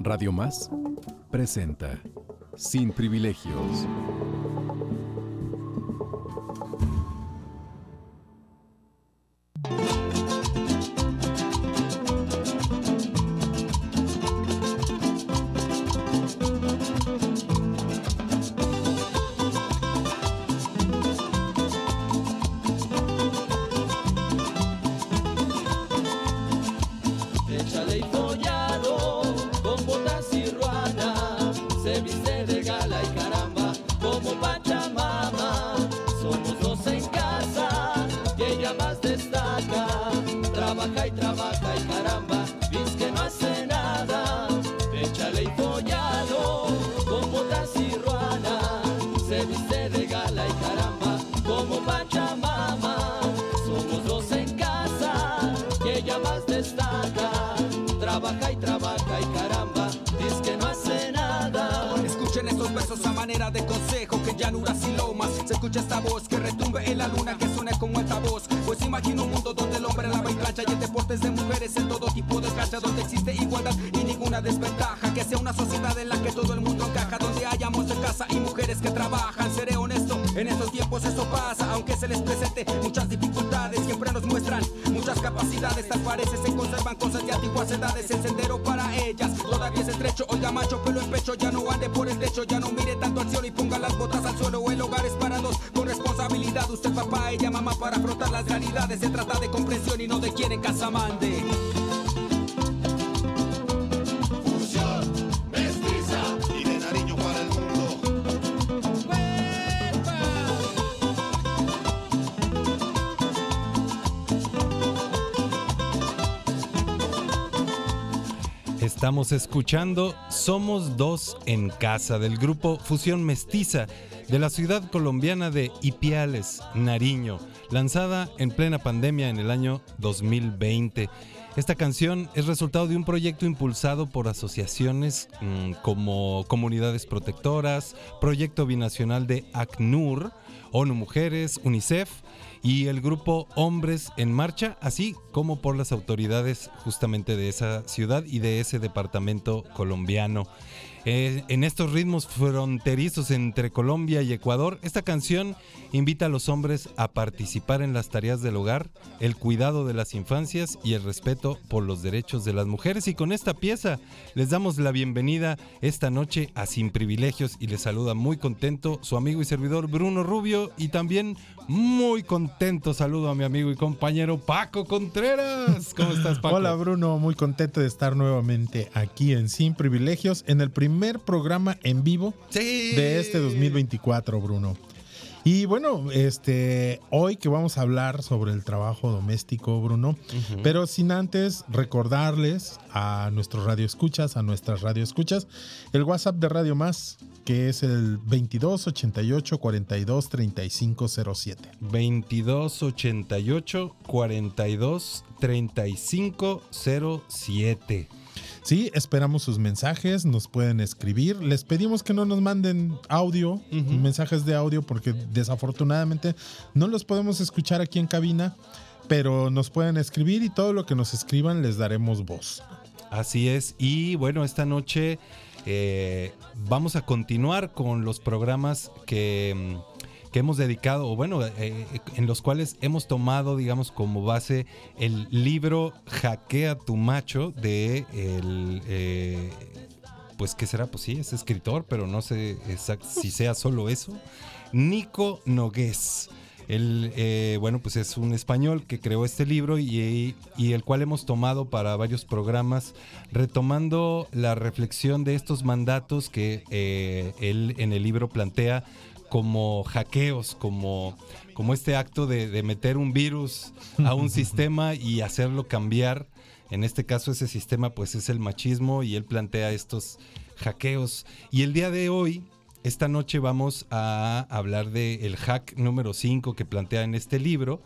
Radio Más presenta Sin Privilegios. tipo de cancha donde existe igualdad y ninguna desventaja. Que sea una sociedad en la que todo el mundo encaja, donde hay amos de casa y mujeres que trabajan. Seré honesto, en estos tiempos eso pasa, aunque se les presente muchas dificultades, siempre nos muestran muchas capacidades. Tal parece se conservan cosas de antiguas edades, el sendero para ellas todavía es estrecho. Oiga, macho, pelo en pecho, ya no ande por el techo, ya no mire tanto al cielo y ponga las botas al suelo. El hogar es para dos, con responsabilidad. Usted, papá, ella, mamá, para afrontar las realidades. Se trata de comprensión y no de quién en casa mande. Estamos escuchando Somos Dos en Casa del grupo Fusión Mestiza de la ciudad colombiana de Ipiales, Nariño, lanzada en plena pandemia en el año 2020. Esta canción es resultado de un proyecto impulsado por asociaciones mm, como Comunidades Protectoras, Proyecto Binacional de ACNUR, ONU Mujeres, UNICEF y el grupo Hombres en Marcha, así como por las autoridades justamente de esa ciudad y de ese departamento colombiano. Eh, en estos ritmos fronterizos entre Colombia y Ecuador, esta canción invita a los hombres a participar en las tareas del hogar, el cuidado de las infancias y el respeto por los derechos de las mujeres. Y con esta pieza les damos la bienvenida esta noche a Sin Privilegios y les saluda muy contento su amigo y servidor Bruno Rubio y también muy contento saludo a mi amigo y compañero Paco Contreras. ¿Cómo estás, Paco? Hola, Bruno. Muy contento de estar nuevamente aquí en Sin Privilegios en el primer programa en vivo de este 2024, Bruno. Y bueno, este, hoy que vamos a hablar sobre el trabajo doméstico, Bruno, pero sin antes recordarles a nuestros radioescuchas, a nuestras radioescuchas, el WhatsApp de Radio Más, que es el 2288 42 35 07. 2288 42 35 07. Sí, esperamos sus mensajes, nos pueden escribir. Les pedimos que no nos manden audio, mensajes de audio, porque desafortunadamente no los podemos escuchar aquí en cabina, pero nos pueden escribir y todo lo que nos escriban les daremos voz. Así es, y bueno, esta noche eh, vamos a continuar con los programas que que hemos dedicado, o bueno, eh, eh, en los cuales hemos tomado, digamos, como base el libro Hackea tu macho de el... Eh, pues, ¿qué será? Pues sí, es escritor, pero no sé si sea solo eso. Nico Nogués. Él, bueno, pues es un español que creó este libro y, y, el cual hemos tomado para varios programas, retomando la reflexión de estos mandatos que él en el libro plantea como hackeos, como, como este acto de, meter un virus a un sistema y hacerlo cambiar En este caso ese sistema pues es el machismo y él plantea estos hackeos. Y el día de hoy, esta noche vamos a hablar del el hack número 5 que plantea en este libro,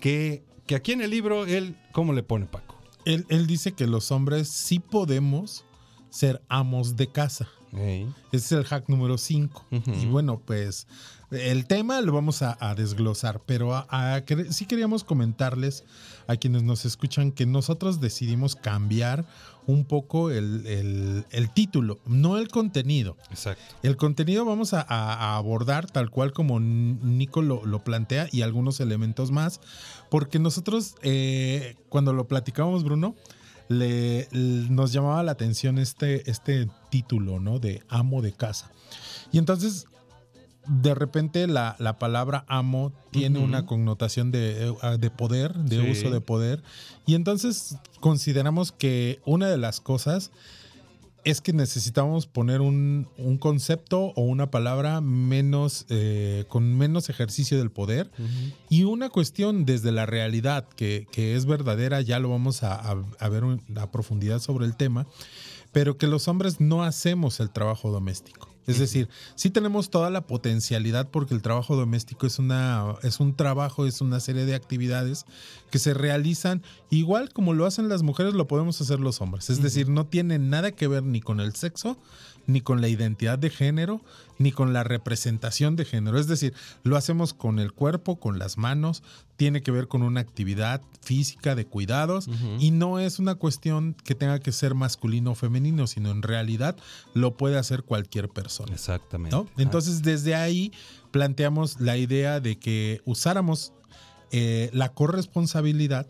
que, que aquí en el libro él, ¿cómo le pone Paco? Él, él dice que los hombres sí podemos ser amos de casa. Ese es el hack número 5. Y bueno, pues el tema lo vamos a, desglosar, pero sí queríamos comentarles a quienes nos escuchan que nosotros decidimos cambiar un poco el, título, no el contenido. Exacto. El contenido vamos a, abordar tal cual como Nico lo, plantea y algunos elementos más, porque nosotros eh, cuando lo platicábamos, Bruno, le, nos llamaba la atención este, este título, ¿no? De amo de casa. Y entonces, de repente, la, palabra amo tiene una connotación de, eh, de poder, de uso de poder. Y entonces consideramos que una de las cosas es que necesitamos poner un, concepto o una palabra menos eh, con menos ejercicio del poder y una cuestión desde la realidad que, es verdadera, ya lo vamos a, a, ver a profundidad sobre el tema, pero que los hombres no hacemos el trabajo doméstico. Es decir, sí tenemos toda la potencialidad porque el trabajo doméstico es, una, es un trabajo, es una serie de actividades que se realizan igual como lo hacen las mujeres, lo podemos hacer los hombres. Es decir, no tiene nada que ver ni con el sexo, ni con la identidad de género, ni con la representación de género. Es decir, lo hacemos con el cuerpo, con las manos, tiene que ver con una actividad física de cuidados y no es una cuestión que tenga que ser masculino o femenino, sino en realidad lo puede hacer cualquier persona. Exactamente. Entonces, desde ahí planteamos la idea de que usáramos eh, la corresponsabilidad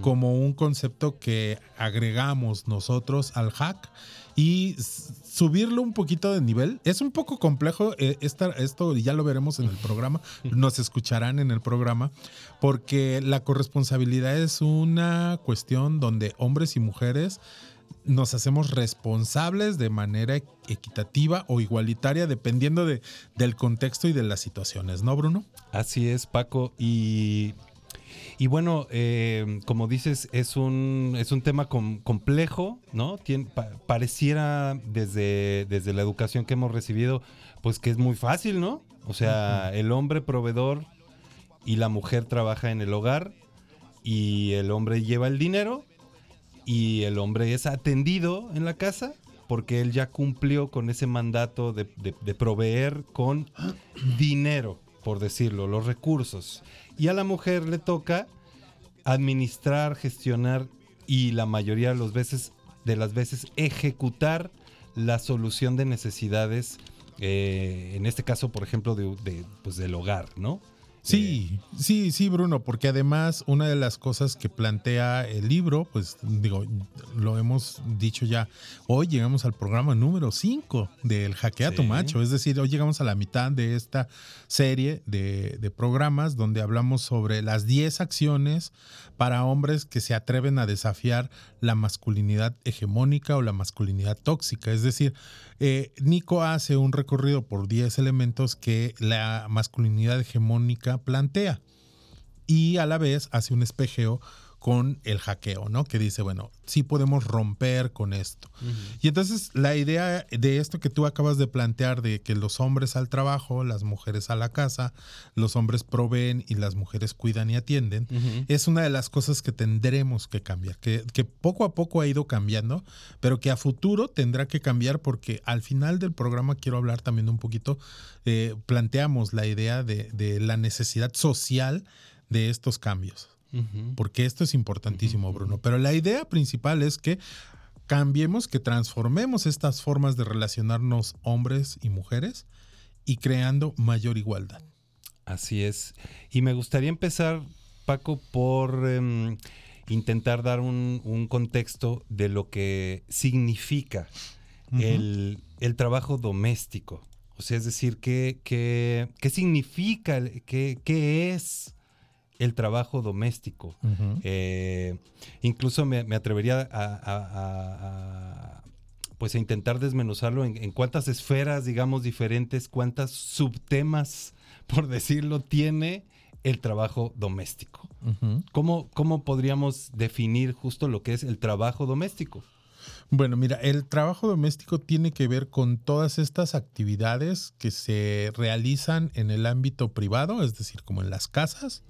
como un concepto que agregamos nosotros al hack y subirlo un poquito de nivel. Es un poco complejo eh, esto, ya lo veremos en el programa, nos escucharán en el programa, porque la corresponsabilidad es una cuestión donde hombres y mujeres nos hacemos responsables de manera equitativa o igualitaria dependiendo de, del contexto y de las situaciones, ¿no, Bruno? Así es, Paco. Y y bueno, eh, como dices, es un, es un tema complejo, ¿no? pareciera desde, desde la educación que hemos recibido, pues que es muy fácil, ¿no? O sea, el hombre proveedor y la mujer trabaja en el hogar y el hombre lleva el dinero y el hombre es atendido en la casa porque él ya cumplió con ese mandato de, de proveer con dinero, por decirlo, los recursos y a la mujer le toca administrar, gestionar y la mayoría de las veces, de las veces ejecutar la solución de necesidades, eh, en este caso, por ejemplo, de, pues, del hogar, ¿no? Sí, sí, sí, Bruno, porque además una de las cosas que plantea el libro, pues digo, lo hemos dicho ya, hoy llegamos al programa número 5 del Hackea tu Macho, es decir, hoy llegamos a la mitad de esta serie de, de programas donde hablamos sobre las 10 acciones para hombres que se atreven a desafiar la masculinidad hegemónica o la masculinidad tóxica. Es decir, eh, Nico hace un recorrido por 10 elementos que la masculinidad hegemónica plantea y a la vez hace un espejeo con el hackeo, ¿no? Que dice, bueno, sí podemos romper con esto. Y entonces la idea de esto que tú acabas de plantear, de que los hombres al trabajo, las mujeres a la casa, los hombres proveen y las mujeres cuidan y atienden, es una de las cosas que tendremos que cambiar, que, poco a poco ha ido cambiando, pero que a futuro tendrá que cambiar porque al final del programa quiero hablar también un poquito, eh, planteamos la idea de, de la necesidad social de estos cambios porque esto es importantísimo, Bruno. Pero la idea principal es que cambiemos, que transformemos estas formas de relacionarnos hombres y mujeres y creando mayor igualdad. Así es. Y me gustaría empezar, Paco, por em, intentar dar un, contexto de lo que significa el, trabajo doméstico. O sea, es decir, ¿qué, qué, qué significa, qué, qué es el trabajo doméstico. Eh, incluso me, atrevería a, pues a intentar desmenuzarlo en, cuántas esferas, digamos, diferentes, cuántas subtemas, por decirlo, tiene el trabajo doméstico. ¿Cómo, ¿Cómo podríamos definir justo lo que es el trabajo doméstico? Bueno, mira, el trabajo doméstico tiene que ver con todas estas actividades que se realizan en el ámbito privado, es decir, como en las casas,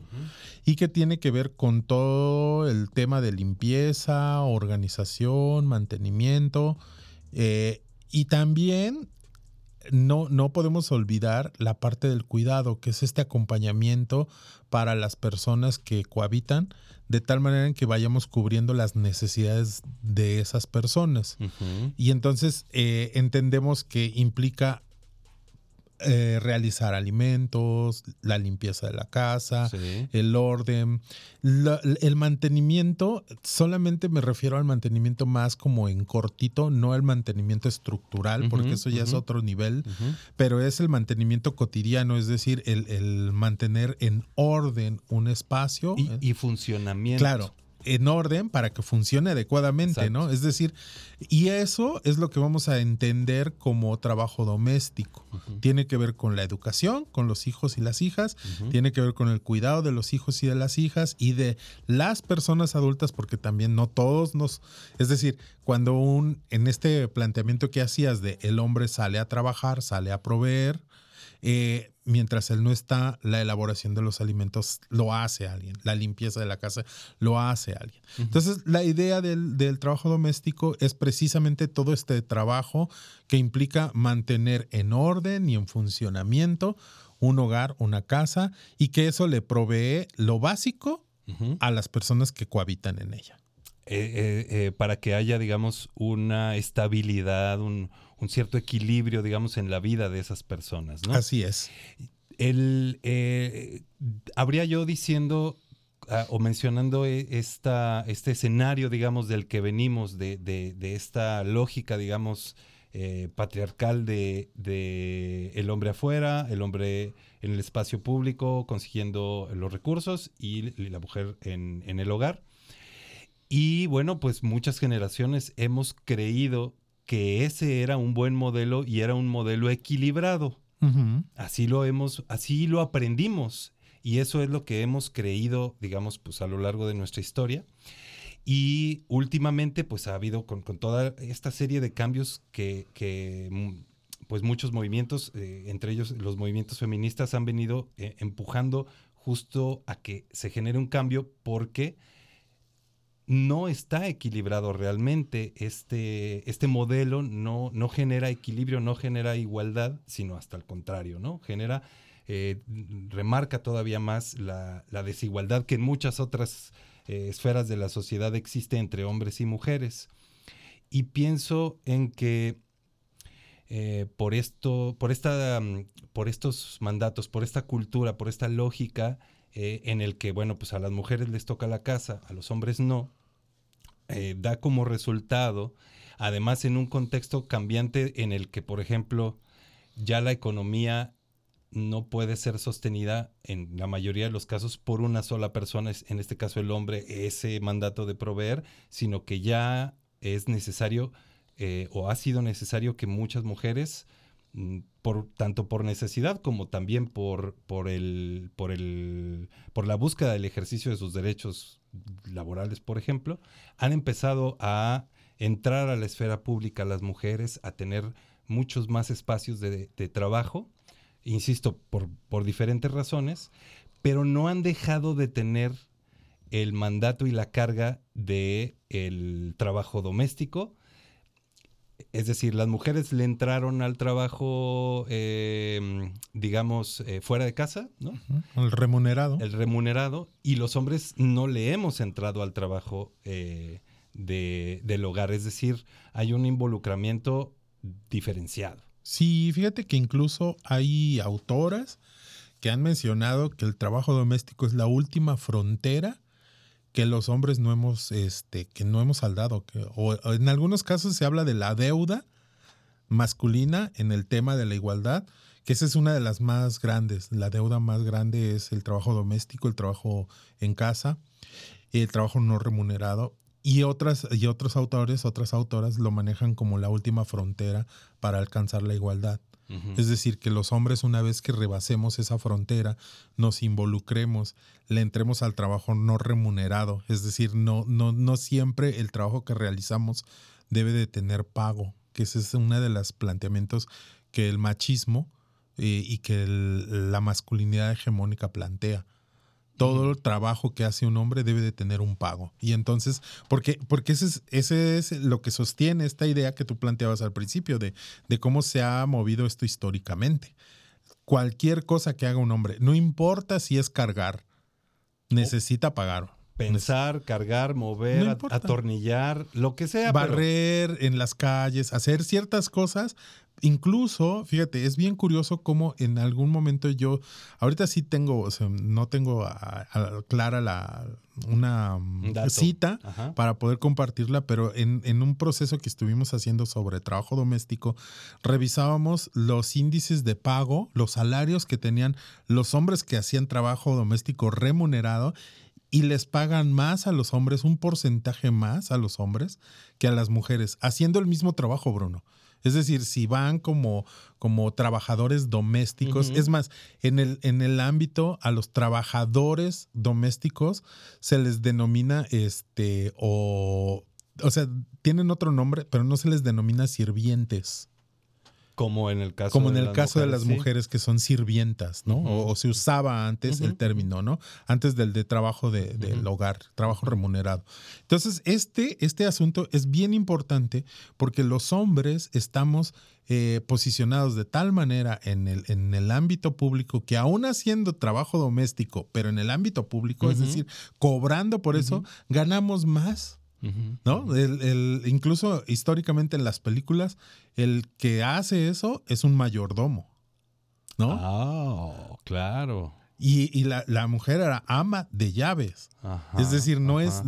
y que tiene que ver con todo el tema de limpieza, organización, mantenimiento, eh, y también no, no podemos olvidar la parte del cuidado, que es este acompañamiento para las personas que cohabitan, de tal manera en que vayamos cubriendo las necesidades de esas personas. Y entonces eh, entendemos que implica eh, realizar alimentos, la limpieza de la casa, Sí. el orden, la- el mantenimiento, solamente me refiero al mantenimiento más como en cortito, no al mantenimiento estructural, porque eso ya es otro nivel, pero es el mantenimiento cotidiano, es decir, el, el mantener en orden un espacio. Y, eh, y funcionamiento. Claro, en orden para que funcione adecuadamente, Exacto. ¿no? Es decir, y eso es lo que vamos a entender como trabajo doméstico. Tiene que ver con la educación, con los hijos y las hijas, tiene que ver con el cuidado de los hijos y de las hijas y de las personas adultas, porque también no todos nos, es decir, cuando un, en este planteamiento que hacías de el hombre sale a trabajar, sale a proveer, eh, mientras él no está, la elaboración de los alimentos lo hace alguien, la limpieza de la casa lo hace alguien. Entonces, la idea del, del trabajo doméstico es precisamente todo este trabajo que implica mantener en orden y en funcionamiento un hogar, una casa, y que eso le provee lo básico a las personas que cohabitan en ella. Eh, eh, eh, para que haya, digamos, una estabilidad, un, un cierto equilibrio, digamos, en la vida de esas personas, ¿no? Así es. El, eh, habría yo diciendo ah, o mencionando eh, esta, este escenario, digamos, del que venimos, de, de- de esta lógica, digamos, eh, patriarcal de, de el hombre afuera, el hombre en el espacio público consiguiendo los recursos y, y la mujer en, en el hogar. Y bueno, pues muchas generaciones hemos creído que ese era un buen modelo y era un modelo equilibrado. Así lo hemos, así lo aprendimos. Y eso es lo que hemos creído, digamos, pues a lo largo de nuestra historia. Y últimamente, pues ha habido con, con toda esta serie de cambios que, que, mm, pues muchos movimientos, eh, entre ellos los movimientos feministas, han venido eh, empujando justo a que se genere un cambio porque no está equilibrado realmente. Este, este modelo no, no genera equilibrio, no genera igualdad, sino hasta el contrario, ¿no? Genera, eh, remarca todavía más la, la desigualdad que en muchas otras eh, esferas de la sociedad existe entre hombres y mujeres. Y pienso en que eh, por esto, por esta, mm, por estos mandatos, por esta cultura, por esta lógica en el que, bueno, pues a las mujeres les toca la casa, a los hombres no, eh, da como resultado, además en un contexto cambiante en el que, por ejemplo, ya la economía no puede ser sostenida en la mayoría de los casos por una sola persona, en este caso el hombre, ese mandato de proveer, sino que ya es necesario eh, o ha sido necesario que muchas mujeres, mm, por, tanto por necesidad como también por, por, el, por, el, por la búsqueda del ejercicio de sus derechos laborales, por ejemplo, han empezado a entrar a la esfera pública las mujeres, a tener muchos más espacios de, trabajo, insisto, por, por diferentes razones, pero no han dejado de tener el mandato y la carga de el trabajo doméstico. Es decir, las mujeres le entraron al trabajo, eh, digamos, eh, fuera de casa, ¿no? El remunerado. el remunerado, y los hombres no le hemos entrado al trabajo eh, de- del hogar. Es decir, hay un involucramiento diferenciado. Sí, fíjate que incluso hay autoras que han mencionado que el trabajo doméstico es la última frontera que los hombres no hemos, este, que no hemos saldado. Que, o, o en algunos casos se habla de la deuda masculina en el tema de la igualdad, que esa es una de las más grandes. La deuda más grande es el trabajo doméstico, el trabajo en casa, el trabajo no remunerado. Y otras, y otros autores, otras autoras lo manejan como la última frontera para alcanzar la igualdad. Es decir, que los hombres una vez que rebasemos esa frontera, nos involucremos, le entremos al trabajo no remunerado. Es decir, no, no, no siempre el trabajo que realizamos debe de tener pago, que ese es uno de los planteamientos que el machismo eh, y que el- la masculinidad hegemónica plantea. Todo el trabajo que hace un hombre debe de tener un pago. Y entonces, porque, porque ese, es, ese es lo que sostiene esta idea que tú planteabas al principio de, de cómo se ha movido esto históricamente. Cualquier cosa que haga un hombre, no importa si es cargar, necesita pagar. Pensar, cargar, mover, No atornillar, lo que sea. pero- barrer en las calles, hacer ciertas cosas. Incluso, fíjate, es bien curioso cómo en algún momento yo, ahorita sí tengo, o sea, no tengo a- a- clara la, una mm, Un cita Ajá. para poder compartirla, pero en, en un proceso que estuvimos haciendo sobre trabajo doméstico, revisábamos los índices de pago, los salarios que tenían los hombres que hacían trabajo doméstico remunerado y les pagan más a los hombres, un porcentaje más a los hombres que a las mujeres, haciendo el mismo trabajo, Bruno. Es decir, si van como, como trabajadores domésticos, es más, en el, en el ámbito a los trabajadores domésticos se les denomina este o o sea, tienen otro nombre, pero no se les denomina sirvientes. Como en el caso Como en de el las caso de mujeres, las sí. mujeres que son sirvientas, ¿no? O, o se usaba antes el término, ¿no? Antes del de trabajo de- del hogar, trabajo remunerado. Entonces, este, este asunto es bien importante porque los hombres estamos eh, posicionados de tal manera en el, en el ámbito público que aún haciendo trabajo doméstico, pero en el ámbito público, es decir, cobrando por eso, ganamos más. ¿No? El, el- incluso históricamente en las películas, el que hace eso es un mayordomo, ¿no? Ah, claro. Y, y la, la mujer era ama de llaves. Ajá, es decir, no es.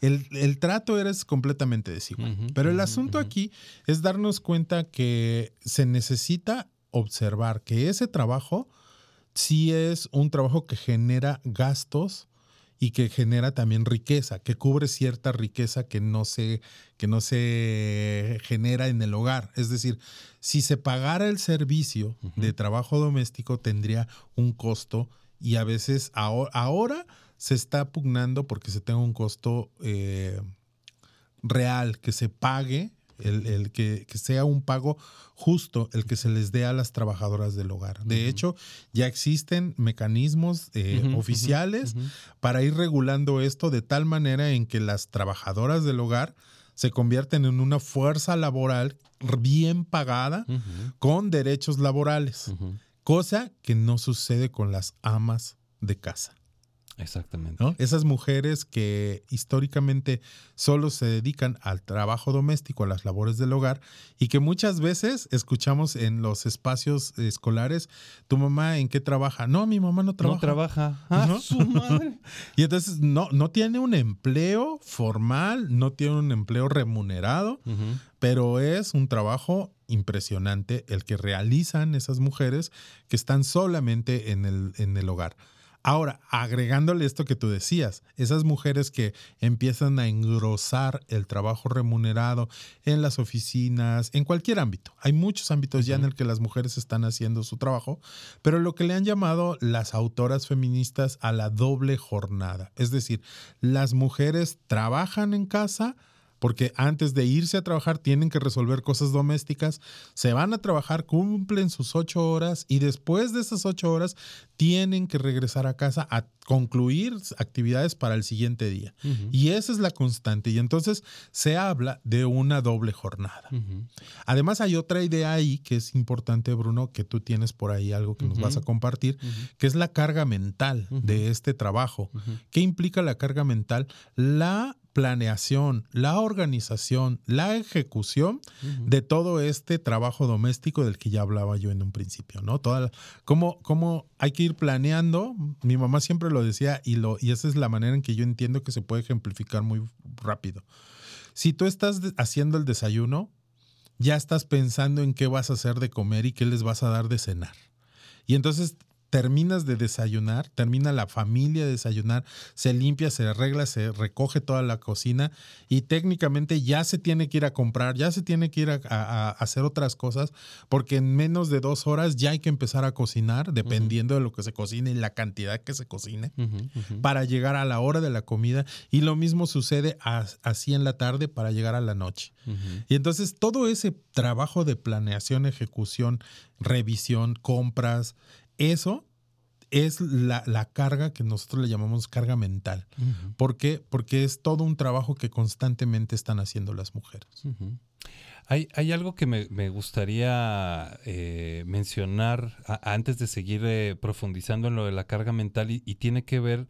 El, el trato era completamente desigual. Pero el asunto aquí es darnos cuenta que se necesita observar que ese trabajo sí es un trabajo que genera gastos y que genera también riqueza, que cubre cierta riqueza que no se, que no se genera en el hogar. Es decir, si se pagara el servicio de trabajo doméstico, tendría un costo y a veces ahora, ahora se está pugnando porque se tenga un costo eh, real, que se pague, el, el que, que sea un pago justo el que se les dé a las trabajadoras del hogar. De hecho, ya existen mecanismos eh, oficiales para ir regulando esto de tal manera en que las trabajadoras del hogar se convierten en una fuerza laboral bien pagada con derechos laborales, cosa que no sucede con las amas de casa. Exactamente. ¿no? Esas mujeres que históricamente solo se dedican al trabajo doméstico, a las labores del hogar, y que muchas veces escuchamos en los espacios escolares, ¿tu mamá en qué trabaja? No, mi mamá no trabaja. No trabaja. Ah, ¿No? su madre. Y entonces no, no tiene un empleo formal, no tiene un empleo remunerado, pero es un trabajo impresionante el que realizan esas mujeres que están solamente en el, en el hogar. Ahora, agregándole esto que tú decías, esas mujeres que empiezan a engrosar el trabajo remunerado en las oficinas, en cualquier ámbito. Hay muchos ámbitos ya en el que las mujeres están haciendo su trabajo, pero lo que le han llamado las autoras feministas a la doble jornada. Es decir, las mujeres trabajan en casa, porque antes de irse a trabajar tienen que resolver cosas domésticas, se van a trabajar, cumplen sus ocho horas y después de esas ocho horas tienen que regresar a casa a concluir actividades para el siguiente día. Y esa es la constante. Y entonces se habla de una doble jornada. Además hay otra idea ahí que es importante, Bruno, que tú tienes por ahí algo que nos vas a compartir, que es la carga mental de este trabajo. ¿Qué implica la carga mental? La planeación, la organización, la ejecución de todo este trabajo doméstico del que ya hablaba yo en un principio, ¿no? Toda la- cómo, cómo hay que ir planeando. Mi mamá siempre lo decía y, lo, y esa es la manera en que yo entiendo que se puede ejemplificar muy rápido. Si tú estás haciendo el desayuno, ya estás pensando en qué vas a hacer de comer y qué les vas a dar de cenar. Y entonces terminas de desayunar, termina la familia de desayunar, se limpia, se arregla, se recoge toda la cocina y técnicamente ya se tiene que ir a comprar, ya se tiene que ir a, a- a hacer otras cosas, porque en menos de dos horas ya hay que empezar a cocinar, dependiendo de lo que se cocine y la cantidad que se cocine para llegar a la hora de la comida. Y lo mismo sucede a- así en la tarde para llegar a la noche. Y entonces todo ese trabajo de planeación, ejecución, revisión, compras, eso es la, la carga que nosotros le llamamos carga mental. Ujú. ¿Por qué? Porque es todo un trabajo que constantemente están haciendo las mujeres. Hay, hay algo que me, me gustaría eh, mencionar a- antes de seguir eh, profundizando en lo de la carga mental y, y tiene que ver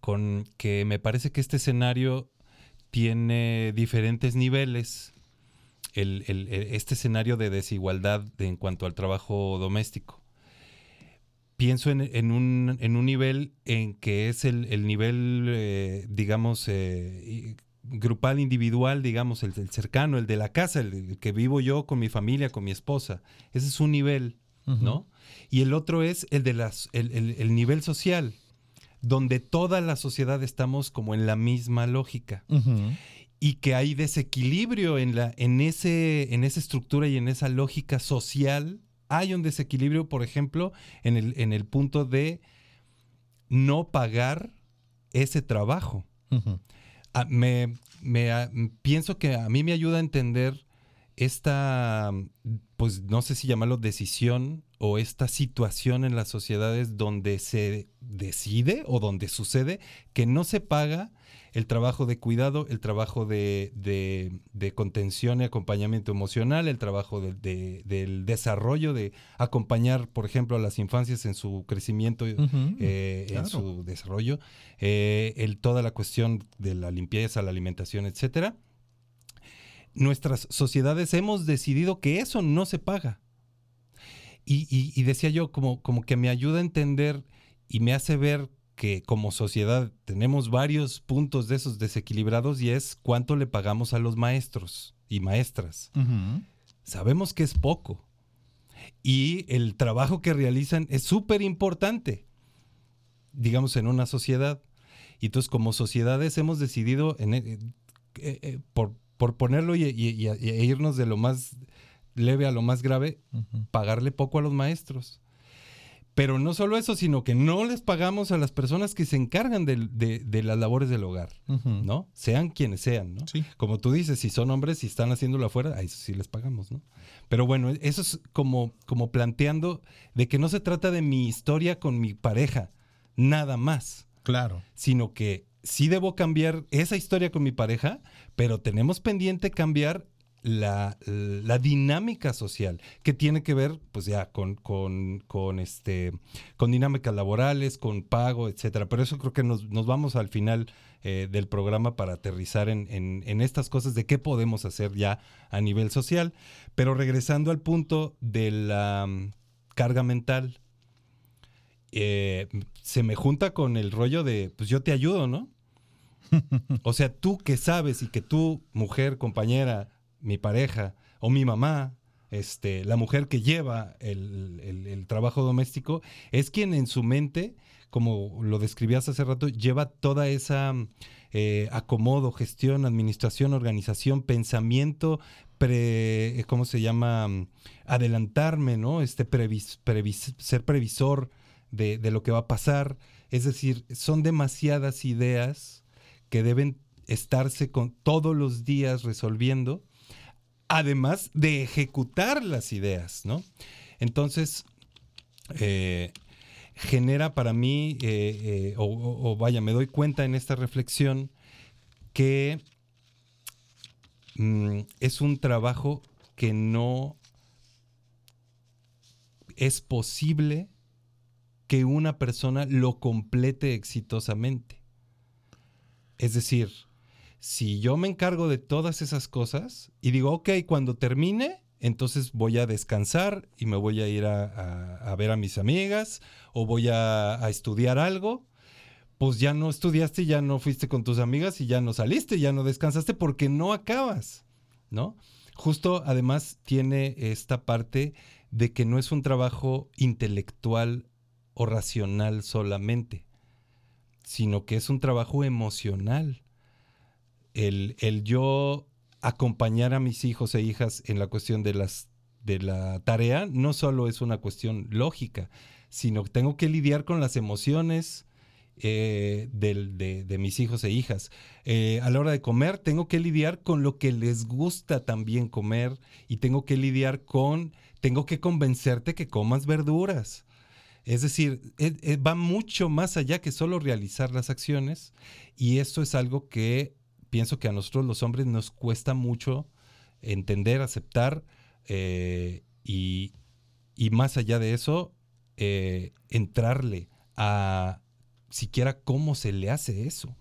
con que me parece que este escenario tiene diferentes niveles. El- el- el- este escenario de desigualdad de- en cuanto al trabajo doméstico. Pienso en, en un, en un nivel en que es el, el nivel, eh, digamos, eh, grupal, individual, digamos, el, el cercano, el de la casa, el, el que vivo yo con mi familia, con mi esposa. Ese es un nivel, ¿no? Y el otro es el de las, el, el- el nivel social, donde toda la sociedad estamos como en la misma lógica y que hay desequilibrio en, la, en, ese, en esa estructura y en esa lógica social. Hay un desequilibrio, por ejemplo, en el, en el punto de no pagar ese trabajo. Ah, me, me, ah, pienso que a mí me ayuda a entender esta, pues no sé si llamarlo decisión o esta situación en las sociedades donde se decide o donde sucede que no se paga el trabajo de cuidado, el trabajo de, de- de contención y acompañamiento emocional, el trabajo de- de- del desarrollo, de acompañar, por ejemplo, a las infancias en su crecimiento eh, en su desarrollo, eh, el, toda la cuestión de la limpieza, la alimentación, etcétera. Nuestras sociedades hemos decidido que eso no se paga. Y, y- y decía yo, como, como que me ayuda a entender y me hace ver que como sociedad tenemos varios puntos de esos desequilibrados y es cuánto le pagamos a los maestros y maestras. Sabemos que es poco. Y el trabajo que realizan es súper importante, digamos, en una sociedad. Y entonces, como sociedades, hemos decidido, en, eh, eh, eh, por, por ponerlo y, y- y- e irnos de lo más leve a lo más grave, pagarle poco a los maestros. Pero no solo eso, sino que no les pagamos a las personas que se encargan de, de las labores del hogar. ¿no? Sean quienes sean, ¿no? Sí. Como tú dices, si son hombres y están haciéndolo afuera, a eso sí les pagamos, ¿no? Pero bueno, eso es como, como planteando de que no se trata de mi historia con mi pareja, nada más, Claro. sino que sí debo cambiar esa historia con mi pareja, pero tenemos pendiente cambiar la, la dinámica social, que tiene que ver, pues ya, con, con, con, este, con dinámicas laborales, con pago, etcétera. Pero eso creo que nos, nos vamos al final eh, del programa para aterrizar en, en- en estas cosas de qué podemos hacer ya a nivel social. Pero regresando al punto de la mm, carga mental, eh, se me junta con el rollo de, pues yo te ayudo, ¿no? O sea, tú que sabes y que tú, mujer, compañera, mi pareja o mi mamá, este, la mujer que lleva el, el- trabajo doméstico, es quien en su mente, como lo describías hace rato, lleva toda esa eh, acomodo, gestión, administración, organización, pensamiento, pre, ¿cómo se llama? Adelantarme, ¿no? Este ser previsor de, de lo que va a pasar. Es decir, son demasiadas ideas que deben estarse con todos los días resolviendo, además de ejecutar las ideas, ¿no? Entonces, eh, genera para mí, eh, eh, o, vaya, me doy cuenta en esta reflexión que mm, es un trabajo que no es posible que una persona lo complete exitosamente. Es decir, si yo me encargo de todas esas cosas y digo, ok, cuando termine, entonces voy a descansar y me voy a ir a, a- a ver a mis amigas o voy a, a estudiar algo, pues ya no estudiaste, ya no fuiste con tus amigas y ya no saliste, ya no descansaste porque no acabas, ¿no? Justo además tiene esta parte de que no es un trabajo intelectual o racional solamente, sino que es un trabajo emocional. El, el yo acompañar a mis hijos e hijas en la cuestión de las de la tarea no solo es una cuestión lógica, sino que tengo que lidiar con las emociones eh, de, de mis hijos e hijas. Eh, a la hora de comer, tengo que lidiar con lo que les gusta también comer y tengo que lidiar con, tengo que convencerte que comas verduras. Es decir, eh, eh, va mucho más allá que solo realizar las acciones y esto es algo que pienso que a nosotros los hombres nos cuesta mucho entender, aceptar eh, y, y más allá de eso, eh, entrarle a siquiera cómo se le hace eso,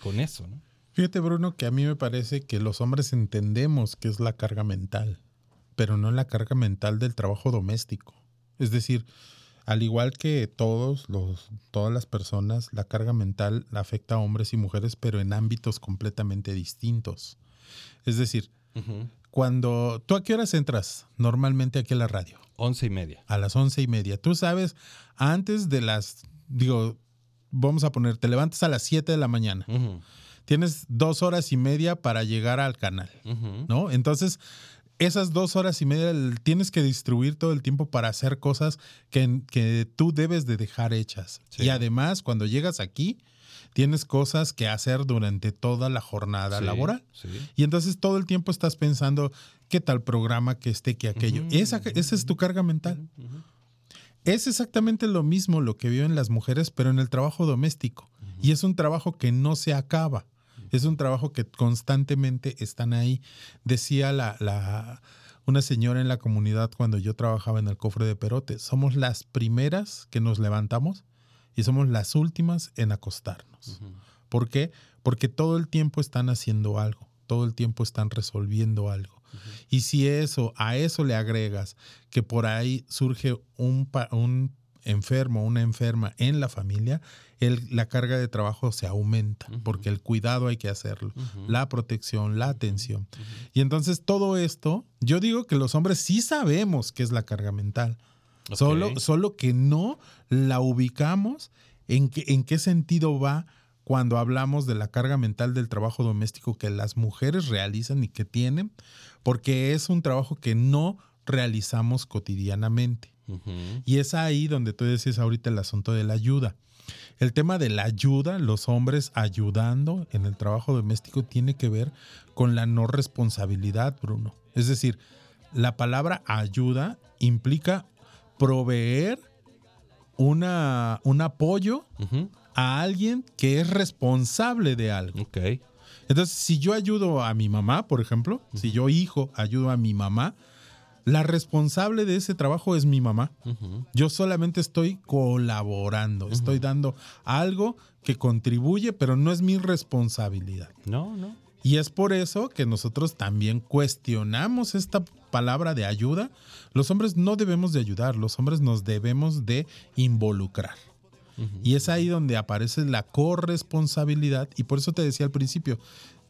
con eso, ¿no? Fíjate, Bruno, que a mí me parece que los hombres entendemos que es la carga mental, pero no la carga mental del trabajo doméstico. Es decir, al igual que todos los, todas las personas, la carga mental afecta a hombres y mujeres, pero en ámbitos completamente distintos. Es decir, cuando tú a qué horas entras normalmente aquí a la radio? Once y media. A las once y media. Tú sabes, antes de las, digo, vamos a poner, te levantas a las 7 de la mañana. Tienes dos horas y media para llegar al canal. ¿no? Entonces, esas dos horas y media tienes que distribuir todo el tiempo para hacer cosas que, que tú debes de dejar hechas. Sí. Y además, cuando llegas aquí, tienes cosas que hacer durante toda la jornada Sí, laboral. sí. Y entonces todo el tiempo estás pensando qué tal programa, que este, que aquello. Esa, esa es tu carga mental. Es exactamente lo mismo lo que viven las mujeres, pero en el trabajo doméstico. Y es un trabajo que no se acaba. Es un trabajo que constantemente están ahí. Decía la, la- una señora en la comunidad cuando yo trabajaba en el cofre de Perote, somos las primeras que nos levantamos y somos las últimas en acostarnos. ¿Por qué? Porque todo el tiempo están haciendo algo, todo el tiempo están resolviendo algo. Y si eso, a eso le agregas que por ahí surge un, un enfermo, una enferma en la familia, el- la carga de trabajo se aumenta, porque el cuidado hay que hacerlo, la protección, la atención. Y entonces todo esto, yo digo que los hombres sí sabemos qué es la carga mental, solo, solo que no la ubicamos en, qué- en qué sentido va cuando hablamos de la carga mental del trabajo doméstico que las mujeres realizan y que tienen, porque es un trabajo que no realizamos cotidianamente. Y es ahí donde tú decías ahorita el asunto de la ayuda. El tema de la ayuda, los hombres ayudando en el trabajo doméstico, tiene que ver con la no responsabilidad, Bruno. Es decir, la palabra ayuda implica proveer una, un apoyo a alguien que es responsable de algo. Ok. Entonces, si yo ayudo a mi mamá, por ejemplo, si yo hijo ayudo a mi mamá, la responsable de ese trabajo es mi mamá. Yo solamente estoy colaborando, estoy dando algo que contribuye, pero no es mi responsabilidad. No, no. Y es por eso que nosotros también cuestionamos esta palabra de ayuda. Los hombres no debemos de ayudar, los hombres nos debemos de involucrar. Y es ahí donde aparece la corresponsabilidad. Y por eso te decía al principio,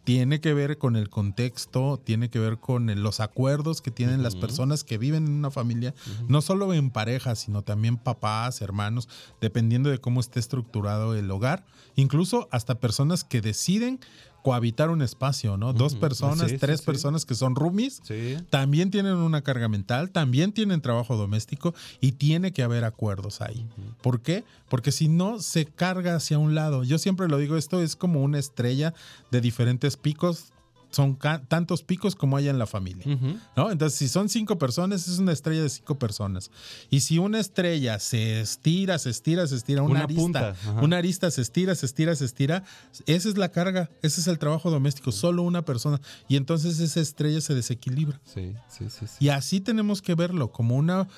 tiene que ver con el contexto, tiene que ver con el- los acuerdos que tienen las personas que viven en una familia, no solo en pareja, sino también papás, hermanos, dependiendo de cómo esté estructurado el hogar. Incluso hasta personas que deciden cohabitar un espacio, ¿no? Dos personas, Sí, tres sí. personas que son roomies, también tienen una carga mental, también tienen trabajo doméstico y tiene que haber acuerdos ahí. ¿Por qué? Porque si no, se carga hacia un lado. Yo siempre lo digo, esto es como una estrella de diferentes picos. Son tantos picos como hay en la familia. Ujú. ¿no? Entonces, si son cinco personas, es una estrella de cinco personas. Y si una estrella se estira, se estira, se estira, una, Una arista, punta, una arista se estira, se estira, se estira, esa es la carga, ese es el trabajo doméstico, solo una persona. Y entonces esa estrella se desequilibra. Sí, sí, sí. sí. Y así tenemos que verlo, como una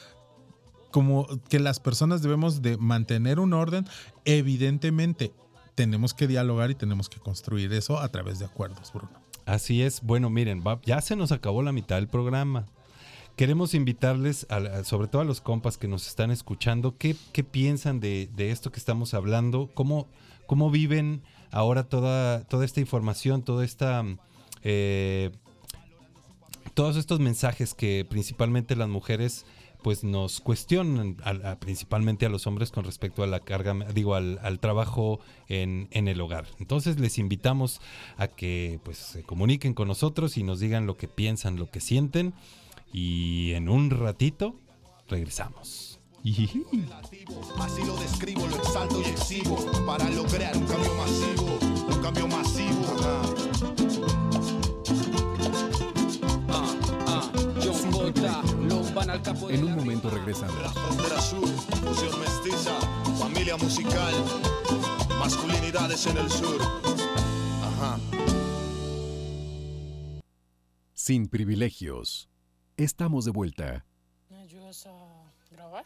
como que las personas debemos de mantener un orden, evidentemente tenemos que dialogar y tenemos que construir eso a través de acuerdos, Bruno. Así es. Bueno, miren, ya se nos acabó la mitad del programa. Queremos invitarles, a sobre todo a los compas que nos están escuchando, qué, qué piensan de, de esto que estamos hablando, cómo, cómo viven ahora toda, toda esta información, toda esta... eh, todos estos mensajes que principalmente las mujeres pues nos cuestionan principalmente a los hombres con respecto a la carga, digo, al, trabajo en, en el hogar. Entonces les invitamos a que pues se comuniquen con nosotros y nos digan lo que piensan, lo que sienten y en un ratito regresamos. Así lo describo, lo exalto y para lograr un cambio masivo, un cambio masivo. En un momento regresamos. Frontera Sur, fusión mestiza, familia musical, masculinidades en el sur. Ajá. Sin privilegios. Estamos de vuelta. ¿Me ayudas a grabar?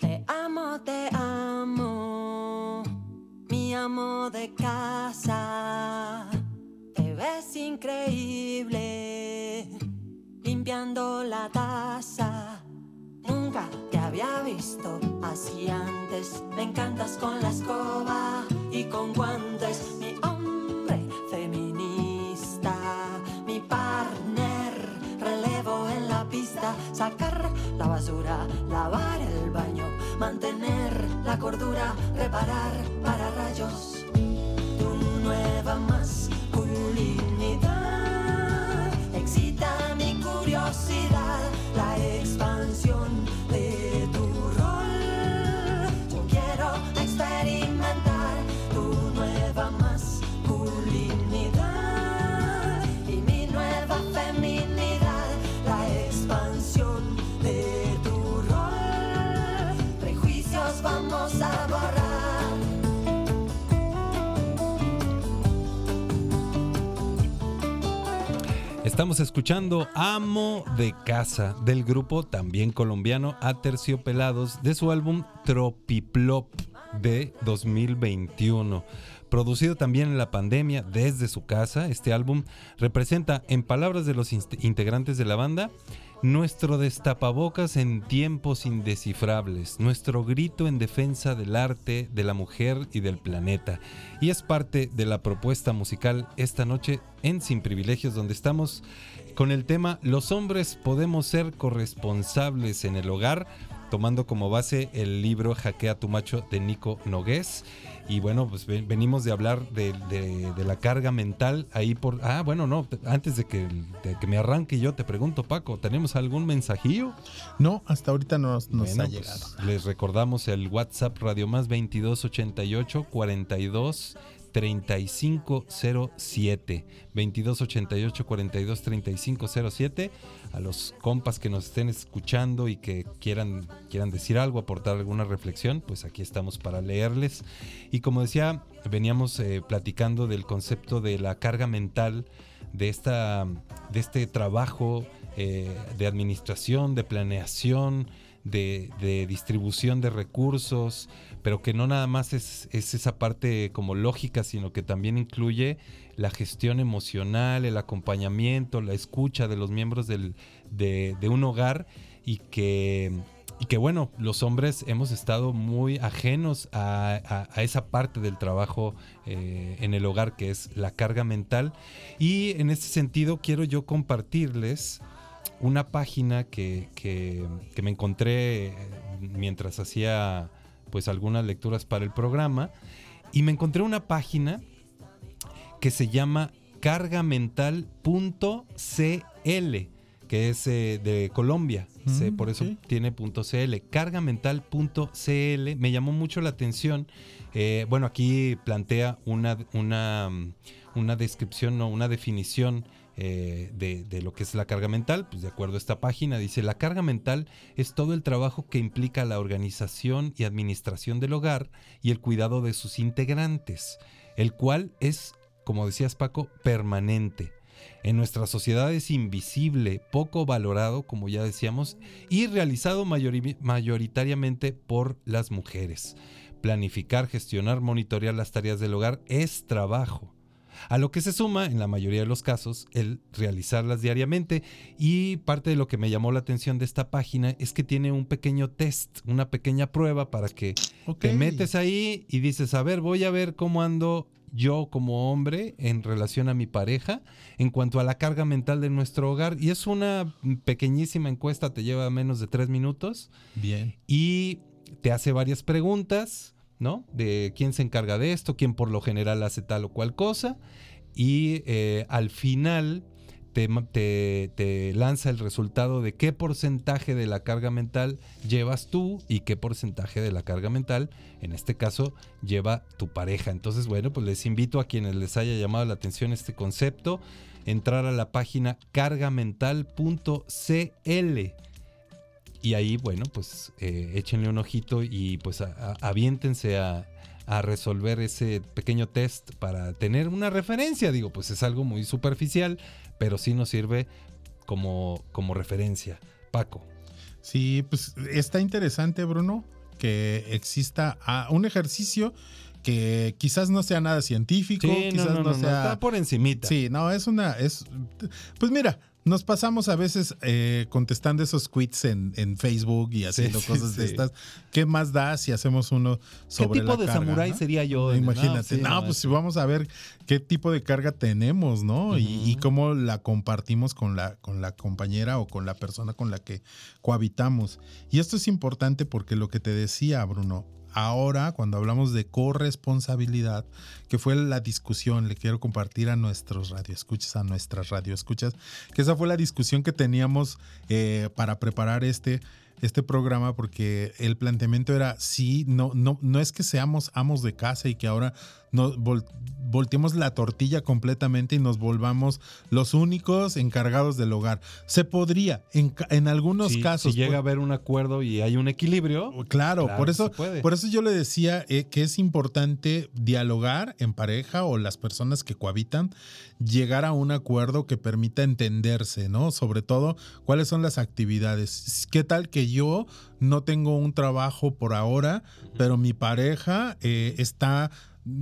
Te amo, te amo, mi amo de casa. Te ves increíble, limpiando la taza. Nunca te había visto así antes. Me encantas con la escoba y con guantes. Mi hombre feminista, mi partner, relevo en la pista. Sacar la basura, lavar el baño, mantener la cordura, reparar para Estamos escuchando Amo de Casa del grupo también colombiano Aterciopelados de su álbum Tropiplop de 2021. Producido también en la pandemia desde su casa, este álbum representa, en palabras de los integrantes de la banda, nuestro destapabocas en tiempos indescifrables, nuestro grito en defensa del arte, de la mujer y del planeta. Y es parte de la propuesta musical esta noche en Sin Privilegios, donde estamos con el tema Los hombres podemos ser corresponsables en el hogar, tomando como base el libro Jaquea tu macho de Nico Nogués. Y bueno, pues ven- venimos de hablar de, de- de la carga mental ahí por... Ah, bueno, no, te- antes de que, de que me arranque yo te pregunto, Paco, ¿tenemos algún mensajillo? No, hasta ahorita nos, nos Bueno, ha pues, llegado. les recordamos el WhatsApp Radio Más 2288 42 3507 2288 42 3507 a los compas que nos estén escuchando y que quieran quieran decir algo, aportar alguna reflexión, pues aquí estamos para leerles. Y como decía, veníamos eh, platicando del concepto de la carga mental de esta de este trabajo eh, de administración, de planeación, de, de distribución de recursos, pero que no nada más es, es esa parte como lógica, sino que también incluye la gestión emocional, el acompañamiento, la escucha de los miembros del- de, un hogar y que, que bueno, los hombres hemos estado muy ajenos a, a- esa parte del trabajo eh, en el hogar que es la carga mental. Y en ese sentido quiero yo compartirles una página que, que- me encontré mientras hacía pues algunas lecturas para el programa y me encontré una página que se llama cargamental.cl que es eh, de Colombia, se- Mm, por eso ok. tiene .cl, cargamental.cl, me llamó mucho la atención. Eh, bueno, aquí plantea una, una, mm, una descripción, no, una definición eh, de, lo que es la carga mental, pues de acuerdo a esta página, dice, la carga mental es todo el trabajo que implica la organización y administración del hogar y el cuidado de sus integrantes, el cual es, como decías Paco, permanente. En nuestra sociedad es invisible, poco valorado, como ya decíamos, y realizado mayori- mayoritariamente por las mujeres. Planificar, gestionar, monitorear las tareas del hogar es trabajo. A lo que se suma, en la mayoría de los casos, el realizarlas diariamente. Y parte de lo que me llamó la atención de esta página es que tiene un pequeño test, una pequeña prueba para que te metes ahí y dices, a ver, voy a ver cómo ando yo como hombre en relación a mi pareja en cuanto a la carga mental de nuestro hogar. Y es una pequeñísima encuesta, te lleva menos de tres minutos. Bien. Y te hace varias preguntas, ¿no? De quién se encarga de esto, quién por lo general hace tal o cual cosa. Y eh, al final te, te, te, lanza el resultado de qué porcentaje de la carga mental llevas tú y qué porcentaje de la carga mental, en este caso, lleva tu pareja. Entonces, bueno, pues les invito a quienes les haya llamado la atención este concepto, entrar a la página cargamental.cl. Y ahí, bueno, pues eh, échenle un ojito y pues a, a, aviéntense a, a resolver ese pequeño test para tener una referencia. Digo, pues es algo muy superficial, pero sí nos sirve como, como referencia. Paco. Sí, pues está interesante, Bruno, que exista ah, un ejercicio que quizás no sea nada científico, sí, quizás no, no, no, no, sea... Está por encimita. Sí, no, es una... Es, pues mira, nos pasamos a veces eh, contestando esos tweets en, en, Facebook y haciendo Sí, cosas sí, de sí. estas. ¿Qué más da si hacemos uno sobre ¿Qué tipo la de carga, samurái no? sería yo? Imagínate. No, no, pues es- si vamos a ver qué tipo de carga tenemos, ¿no? y, y cómo la compartimos con la, con la compañera o con la persona con la que cohabitamos. Y esto es importante porque lo que te decía, Bruno, ahora cuando hablamos de corresponsabilidad, que fue la discusión, le quiero compartir a nuestros radioescuchas, a nuestras radioescuchas, que esa fue la discusión que teníamos eh, para preparar este, este programa, porque el planteamiento era, sí, no, no, no es que seamos amos de casa y que ahora no, vol- volteemos la tortilla completamente y nos volvamos los únicos encargados del hogar. Se podría, en, en algunos casos. Si llega por- a haber un acuerdo y hay un equilibrio. Claro, Claro por eso, por eso yo le decía eh, que es importante dialogar en pareja o las personas que cohabitan, llegar a un acuerdo que permita entenderse, ¿no? Sobre todo, cuáles son las actividades. ¿Qué tal que yo no tengo un trabajo por ahora, pero mi pareja eh, está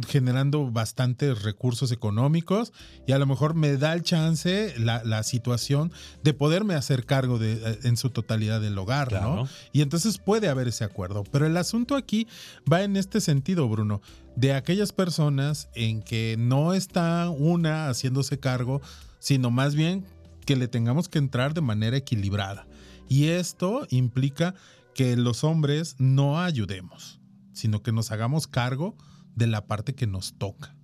generando bastantes recursos económicos y a lo mejor me da el chance, la, la situación de poderme hacer cargo de, eh, en su totalidad del hogar, ¿no? Y entonces puede haber ese acuerdo. Pero el asunto aquí va en este sentido, Bruno, de aquellas personas en que no está una haciéndose cargo, sino más bien que le tengamos que entrar de manera equilibrada. Y esto implica que los hombres no ayudemos, sino que nos hagamos cargo de la parte que nos toca.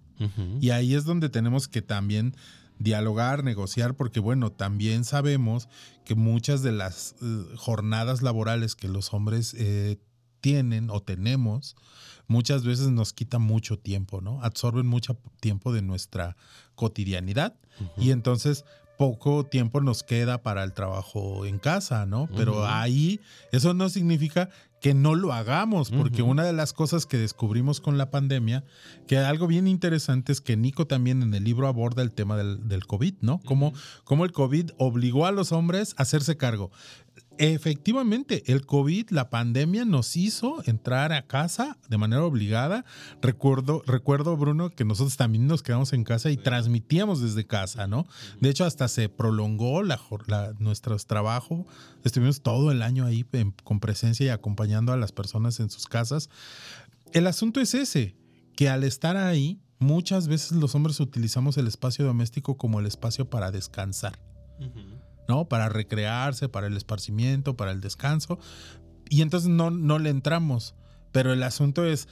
Y ahí es donde tenemos que también dialogar, negociar, porque bueno, también sabemos que muchas de las eh, jornadas laborales que los hombres eh, tienen o tenemos, muchas veces nos quitan mucho tiempo, ¿no? Absorben mucho tiempo de nuestra cotidianidad y entonces poco tiempo nos queda para el trabajo en casa, ¿no? Pero ahí eso no significa que no lo hagamos, porque una de las cosas que descubrimos con la pandemia, que algo bien interesante es que Nico también en el libro aborda el tema del, del COVID, ¿no? Cómo, cómo el COVID obligó a los hombres a hacerse cargo. Efectivamente, el COVID, la pandemia nos hizo entrar a casa de manera obligada. Recuerdo, recuerdo, Bruno, que nosotros también nos quedamos en casa y transmitíamos desde casa, ¿no? De hecho, hasta se prolongó la, la- nuestro trabajo. Estuvimos todo el año ahí en- con presencia y acompañando a las personas en sus casas. El asunto es ese, que al estar ahí, muchas veces los hombres utilizamos el espacio doméstico como el espacio para descansar. ¿No? Para recrearse, para el esparcimiento, para el descanso. Y entonces no, no le entramos. Pero el asunto es,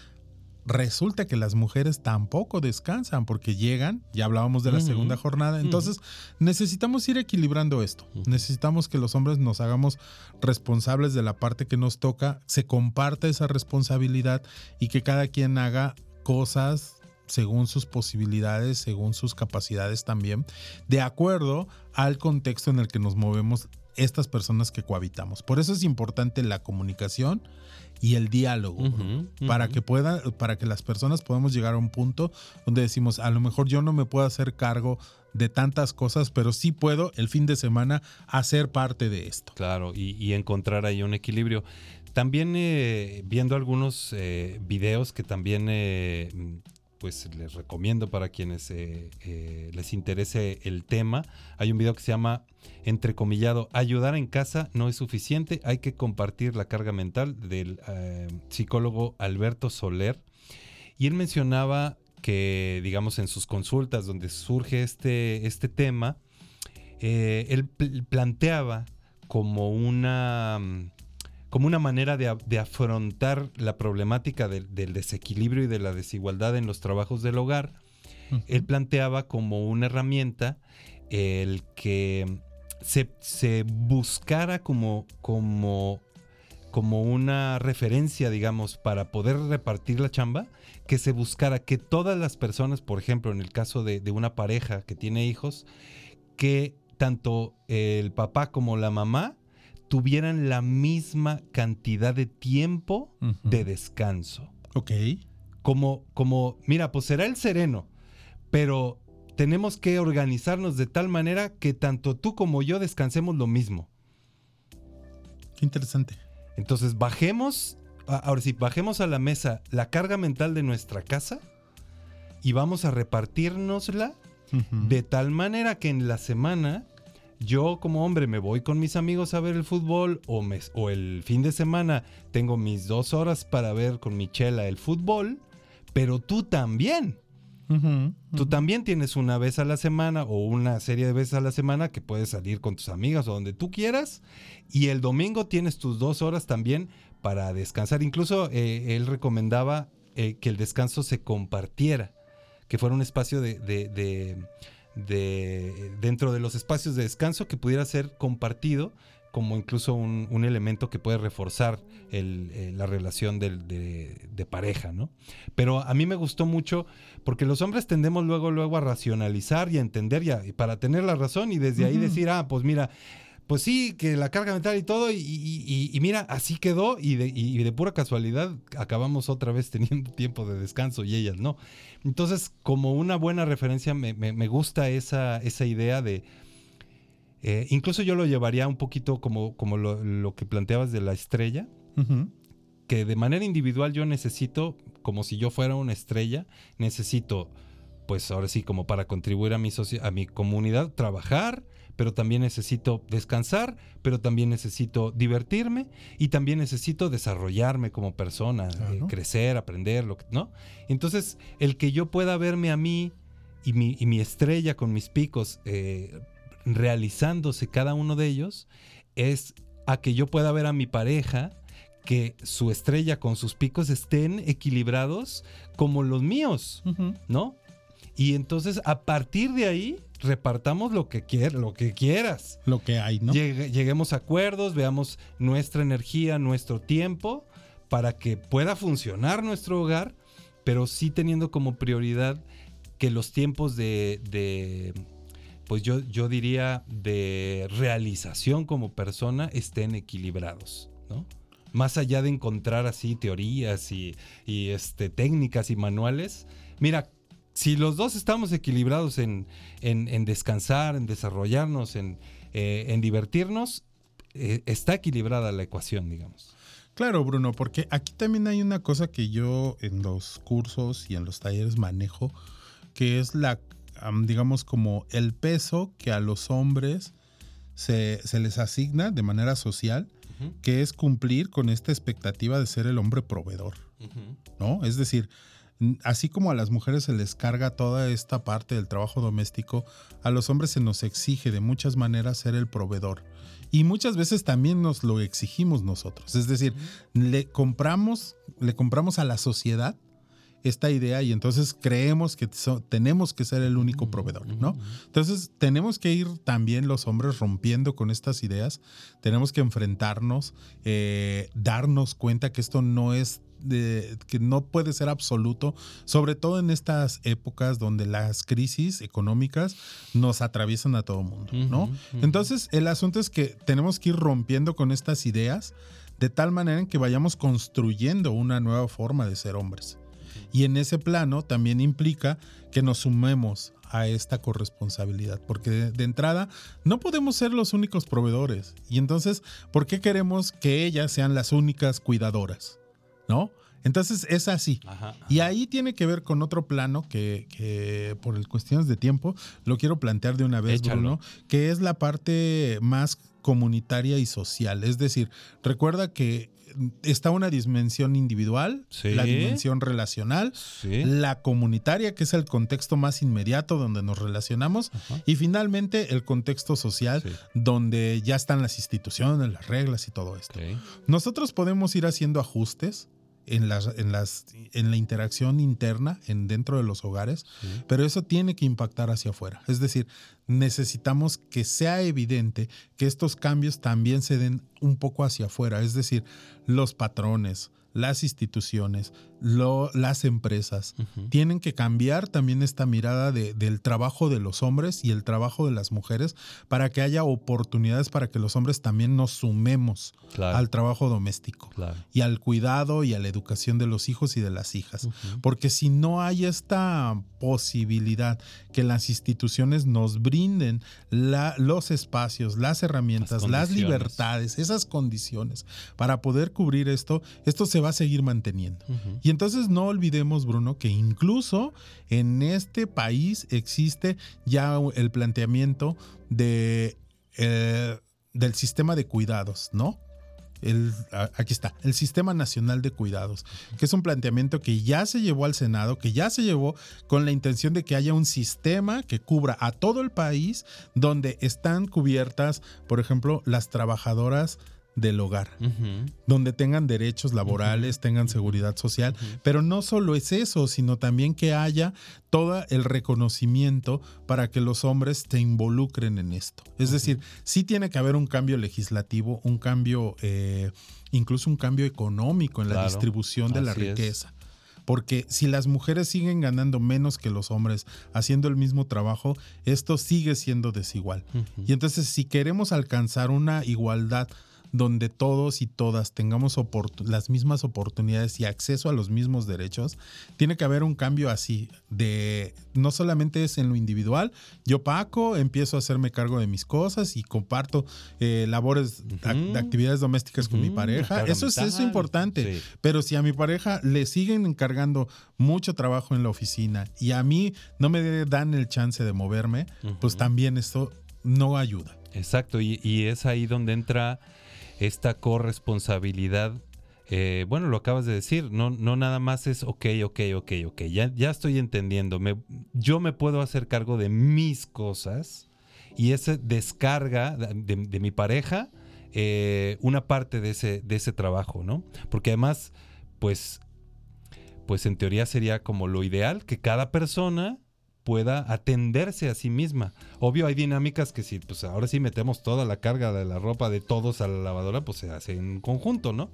resulta que las mujeres tampoco descansan porque llegan, ya hablábamos de la segunda jornada, entonces necesitamos ir equilibrando esto. Necesitamos que los hombres nos hagamos responsables de la parte que nos toca, se comparta esa responsabilidad y que cada quien haga cosas según sus posibilidades, según sus capacidades también, de acuerdo al contexto en el que nos movemos estas personas que cohabitamos. Por eso es importante la comunicación y el diálogo, para que pueda, para que las personas podamos llegar a un punto donde decimos, a lo mejor yo no me puedo hacer cargo de tantas cosas, pero sí puedo el fin de semana hacer parte de esto. Claro, y, y encontrar ahí un equilibrio. También eh, viendo algunos eh, videos que también eh, pues les recomiendo para quienes eh, eh, les interese el tema. Hay un video que se llama Entrecomillado, ayudar en casa no es suficiente, hay que compartir la carga mental del eh, psicólogo Alberto Soler. Y él mencionaba que, digamos, en sus consultas donde surge este, este tema, él pl- planteaba como una, mm, como una manera de, afrontar la problemática del- del desequilibrio y de la desigualdad en los trabajos del hogar. Él planteaba como una herramienta el que se, se buscara como, como, como una referencia, digamos, para poder repartir la chamba, que se buscara que todas las personas, por ejemplo, en el caso de, de una pareja que tiene hijos, que tanto el papá como la mamá tuvieran la misma cantidad de tiempo de descanso. Ok. Como, como, mira, pues será el sereno, pero tenemos que organizarnos de tal manera que tanto tú como yo descansemos lo mismo. Qué interesante. Entonces bajemos, ahora sí, bajemos a la mesa la carga mental de nuestra casa y vamos a repartirnosla de tal manera que en la semana yo como hombre me voy con mis amigos a ver el fútbol o, me- o el fin de semana tengo mis dos horas para ver con mi chela el fútbol, pero tú también. Tú también tienes una vez a la semana o una serie de veces a la semana que puedes salir con tus amigas o donde tú quieras. Y el domingo tienes tus dos horas también para descansar. Incluso eh, él recomendaba eh, que el descanso se compartiera, que fuera un espacio de, de- de- de- dentro de los espacios de descanso que pudiera ser compartido como incluso un, un elemento que puede reforzar el, eh, la relación de, de pareja, ¿no? Pero a mí me gustó mucho porque los hombres tendemos luego, luego a racionalizar y a entender y, a- y para tener la razón y desde ahí decir, ah, pues mira, pues sí, que la carga mental y todo, y, y- y- y mira, así quedó y de, y de pura casualidad acabamos otra vez teniendo tiempo de descanso y ellas no. Entonces, como una buena referencia, me, me- me gusta esa, esa idea de... eh, incluso yo lo llevaría un poquito como, como lo, lo que planteabas de la estrella, que de manera individual yo necesito, como si yo fuera una estrella, necesito, pues ahora sí, como para contribuir a mi, a mi comunidad, trabajar, pero también necesito descansar, pero también necesito divertirme y también necesito desarrollarme como persona, eh, crecer, aprender, lo que, ¿no? Entonces, el que yo pueda verme a mí y mi, y mi estrella con mis picos eh, realizándose cada uno de ellos, es a que yo pueda ver a mi pareja que su estrella con sus picos estén equilibrados como los míos, ¿no? Y entonces a partir de ahí repartamos lo que quier- lo que quieras. Lo que hay, ¿no? Llegue- lleguemos a acuerdos, veamos nuestra energía, nuestro tiempo para que pueda funcionar nuestro hogar, pero sí teniendo como prioridad que los tiempos de, de, pues yo, yo diría, de realización como persona estén equilibrados, ¿no? Más allá de encontrar así teorías y, y, este, técnicas y manuales, mira, si los dos estamos equilibrados en, en- en descansar, en desarrollarnos, en, eh, en divertirnos, eh, está equilibrada la ecuación, digamos. Claro, Bruno, porque aquí también hay una cosa que yo en los cursos y en los talleres manejo, que es la, am, digamos, como el peso que a los hombres se, se les asigna de manera social, que es cumplir con esta expectativa de ser el hombre proveedor, ¿no? Es decir, así como a las mujeres se les carga toda esta parte del trabajo doméstico, a los hombres se nos exige de muchas maneras ser el proveedor. Y muchas veces también nos lo exigimos nosotros. Es decir, le compramos, le compramos a la sociedad esta idea y entonces creemos que so- tenemos que ser el único proveedor, ¿no? Entonces tenemos que ir también los hombres rompiendo con estas ideas, tenemos que enfrentarnos, eh, darnos cuenta que esto no es de- que no puede ser absoluto, sobre todo en estas épocas donde las crisis económicas nos atraviesan a todo mundo, ¿no? Entonces el asunto es que tenemos que ir rompiendo con estas ideas de tal manera en que vayamos construyendo una nueva forma de ser hombres. Y en ese plano también implica que nos sumemos a esta corresponsabilidad, porque de, de entrada no podemos ser los únicos proveedores. Y entonces, ¿por qué queremos que ellas sean las únicas cuidadoras? ¿No? Entonces es así. Ajá. Y ahí tiene que ver con otro plano que, que por cuestiones de tiempo lo quiero plantear de una vez, Échalo. Bruno, que es la parte más comunitaria y social. Es decir, recuerda que está una dimensión individual, Sí. la dimensión relacional, Sí. la comunitaria, que es el contexto más inmediato donde nos relacionamos, y finalmente el contexto social, donde ya están las instituciones, las reglas y todo esto. Nosotros podemos ir haciendo ajustes en las, en las en la interacción interna en dentro de los hogares, pero eso tiene que impactar hacia afuera. Es decir, necesitamos que sea evidente que estos cambios también se den un poco hacia afuera, es decir, los patrones, las instituciones, lo- las empresas tienen que cambiar también esta mirada de- del trabajo de los hombres y el trabajo de las mujeres para que haya oportunidades para que los hombres también nos sumemos Claro. al trabajo doméstico Claro. y al cuidado y a la educación de los hijos y de las hijas. Porque si no hay esta posibilidad que las instituciones nos brinden la- los espacios, las herramientas, Las libertades, esas condiciones para poder cubrir esto, esto se va a seguir manteniendo. Y entonces no olvidemos, Bruno, que incluso en este país existe ya el planteamiento de, eh, del sistema de cuidados, ¿no? El, aquí está, el Sistema Nacional de Cuidados, que es un planteamiento que ya se llevó al Senado, que ya se llevó con la intención de que haya un sistema que cubra a todo el país donde están cubiertas, por ejemplo, las trabajadoras del hogar donde tengan derechos laborales, tengan seguridad social, pero no solo es eso, sino también que haya todo el reconocimiento para que los hombres se involucren en esto. Es decir, sí tiene que haber un cambio legislativo, un cambio, eh, incluso un cambio económico en la Claro, distribución de la es. riqueza. Porque si las mujeres siguen ganando menos que los hombres haciendo el mismo trabajo, esto sigue siendo desigual. Y entonces si queremos alcanzar una igualdad donde todos y todas tengamos las mismas oportunidades y acceso a los mismos derechos, tiene que haber un cambio así, de no solamente es en lo individual, yo Paco empiezo a hacerme cargo de mis cosas y comparto eh, labores, ac- de actividades domésticas con mi pareja, eso es, eso importante, Sí. pero si a mi pareja le siguen encargando mucho trabajo en la oficina y a mí no me dan el chance de moverme, pues también esto no ayuda. Exacto, y, y es ahí donde entra esta corresponsabilidad. eh, bueno, lo acabas de decir, no, no nada más es ok, ok, ok, ok, ya, ya estoy entendiendo, me- yo me puedo hacer cargo de mis cosas y ese descarga de, de- de mi pareja eh, una parte de ese, de ese trabajo, ¿no? Porque además, pues, pues en teoría sería como lo ideal que cada persona pueda atenderse a sí misma. Obvio hay dinámicas que si pues ahora sí metemos toda la carga de la ropa de todos a la lavadora, pues se hace en conjunto, ¿no?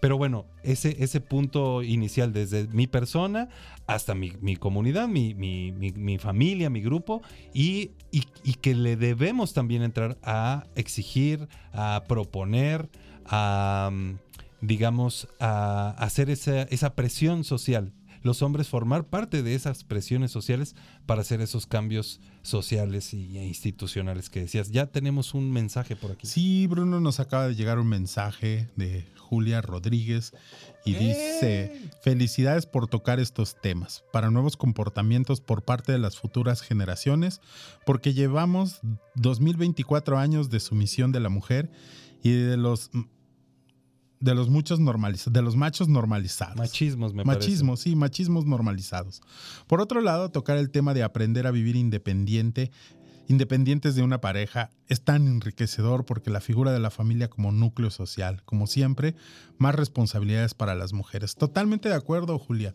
Pero bueno, ese, ese punto inicial desde mi persona hasta mi, mi comunidad, mi, mi- mi- mi familia, mi grupo, y, y- que le debemos también entrar a exigir, a proponer, a, digamos, a hacer esa, esa presión social. Los hombres formar parte de esas presiones sociales para hacer esos cambios sociales y- e institucionales que decías. Ya tenemos un mensaje por aquí. Sí, Bruno, nos acaba de llegar un mensaje de Julia Rodríguez y dice, felicidades por tocar estos temas, para nuevos comportamientos por parte de las futuras generaciones, porque llevamos 2024 años de sumisión de la mujer y de los de los muchos normalizados, de los machos normalizados. Machismos, me parece. Machismos, sí, machismos normalizados. Por otro lado, tocar el tema de aprender a vivir independiente, independientes de una pareja, es tan enriquecedor porque la figura de la familia como núcleo social, como siempre, más responsabilidades para las mujeres. Totalmente de acuerdo, Julia.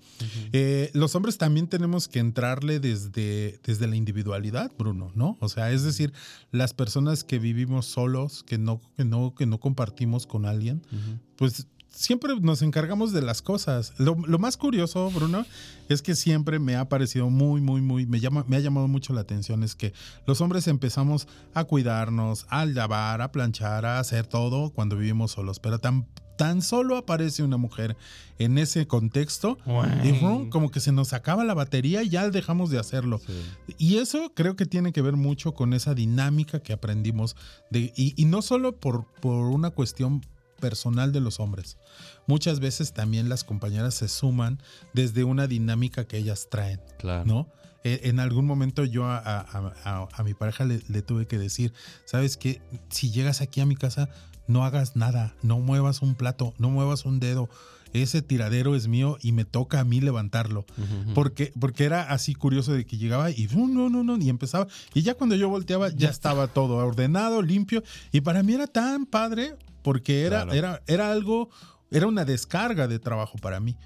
Eh, los hombres también tenemos que entrarle desde, desde la individualidad, Bruno, ¿no? O sea, es decir, las personas que vivimos solos, que no, que no, que no compartimos con alguien, pues siempre nos encargamos de las cosas. Lo, lo más curioso, Bruno, es que siempre me ha parecido muy, muy, muy, me, llama, me ha llamado mucho la atención, es que los hombres empezamos a cuidarnos, a lavar, a planchar, a hacer todo cuando vivimos solos, pero tan, tan solo aparece una mujer en ese contexto y ¡rum! como que se nos acaba la batería y ya dejamos de hacerlo. Y eso creo que tiene que ver mucho con esa dinámica que aprendimos de, y, y no solo por, por una cuestión personal de los hombres. Muchas veces también las compañeras se suman desde una dinámica que ellas traen, Claro. ¿no? Eh, En algún momento yo a, a- a- a mi pareja le, le tuve que decir, ¿sabes qué? Si llegas aquí a mi casa, no hagas nada, no muevas un plato, no muevas un dedo. Ese tiradero es mío y me toca a mí levantarlo. Porque, porque era así curioso de que llegaba y no, no, no, no, y empezaba. Y ya cuando yo volteaba, ya estaba todo ordenado, limpio. Y para mí era tan padre porque era, Claro. era, era algo, era una descarga de trabajo para mí.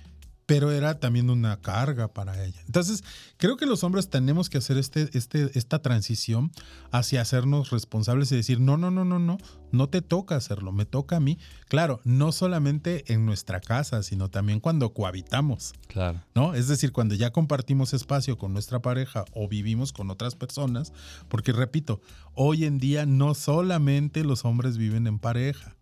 Pero era también una carga para ella. Entonces, creo que los hombres tenemos que hacer este, este, esta transición hacia hacernos responsables y decir, no, no, no, no, no, no te toca hacerlo, me toca a mí. Claro, no solamente en nuestra casa, sino también cuando cohabitamos. Claro. ¿no? Es decir, cuando ya compartimos espacio con nuestra pareja o vivimos con otras personas, porque repito, hoy en día no solamente los hombres viven en pareja.